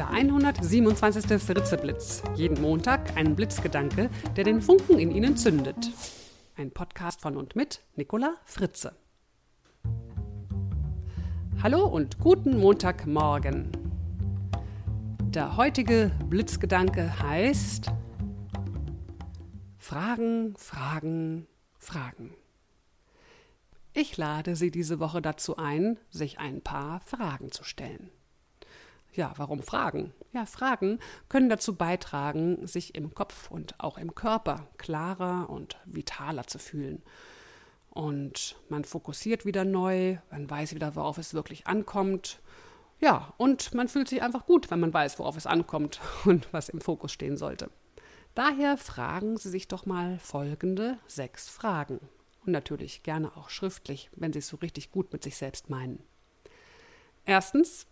Der 127. Fritzeblitz. Jeden Montag ein Blitzgedanke, der den Funken in Ihnen zündet. Ein Podcast von und mit Nicola Fritze. Hallo und guten Montagmorgen. Der heutige Blitzgedanke heißt Fragen, Fragen, Fragen. Ich lade Sie diese Woche dazu ein, sich ein paar Fragen zu stellen. Ja, warum Fragen? Ja, Fragen können dazu beitragen, sich im Kopf und auch im Körper klarer und vitaler zu fühlen. Und man fokussiert wieder neu, man weiß wieder, worauf es wirklich ankommt. Ja, und man fühlt sich einfach gut, wenn man weiß, worauf es ankommt und was im Fokus stehen sollte. Daher fragen Sie sich doch mal folgende sechs Fragen und natürlich gerne auch schriftlich, wenn Sie es so richtig gut mit sich selbst meinen. Erstens,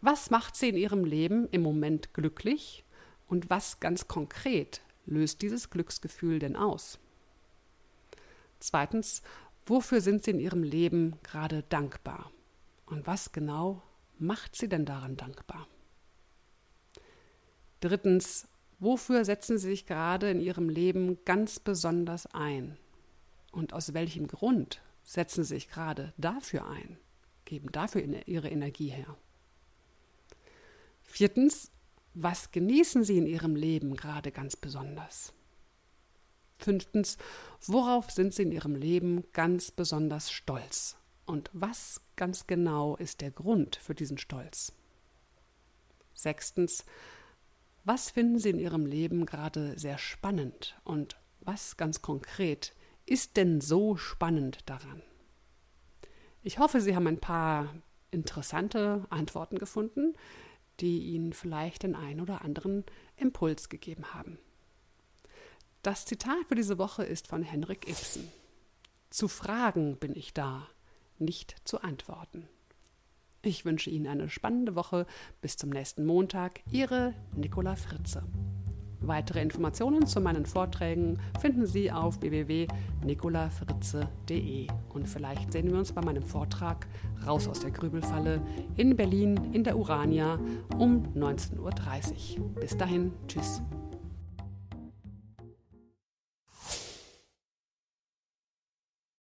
was macht Sie in Ihrem Leben im Moment glücklich und was ganz konkret löst dieses Glücksgefühl denn aus? Zweitens, wofür sind Sie in Ihrem Leben gerade dankbar und was genau macht Sie denn daran dankbar? Drittens, wofür setzen Sie sich gerade in Ihrem Leben ganz besonders ein und aus welchem Grund setzen sie sich gerade dafür ein, geben dafür ihre Energie her? Viertens, was genießen sie in ihrem Leben gerade ganz besonders? Fünftens, worauf sind sie in ihrem Leben ganz besonders stolz? Und was ganz genau ist der Grund für diesen Stolz? Sechstens, was finden Sie in Ihrem Leben gerade sehr spannend und was ganz konkret ist denn so spannend daran? Ich hoffe, Sie haben ein paar interessante Antworten gefunden, die Ihnen vielleicht den einen oder anderen Impuls gegeben haben. Das Zitat für diese Woche ist von Henrik Ibsen. Zu Fragen bin ich da, nicht zu antworten. Ich wünsche Ihnen eine spannende Woche. Bis zum nächsten Montag. Ihre Nicola Fritze. Weitere Informationen zu meinen Vorträgen finden Sie auf www.nicolafritze.de. Und vielleicht sehen wir uns bei meinem Vortrag Raus aus der Grübelfalle in Berlin in der Urania um 19.30 Uhr. Bis dahin, tschüss.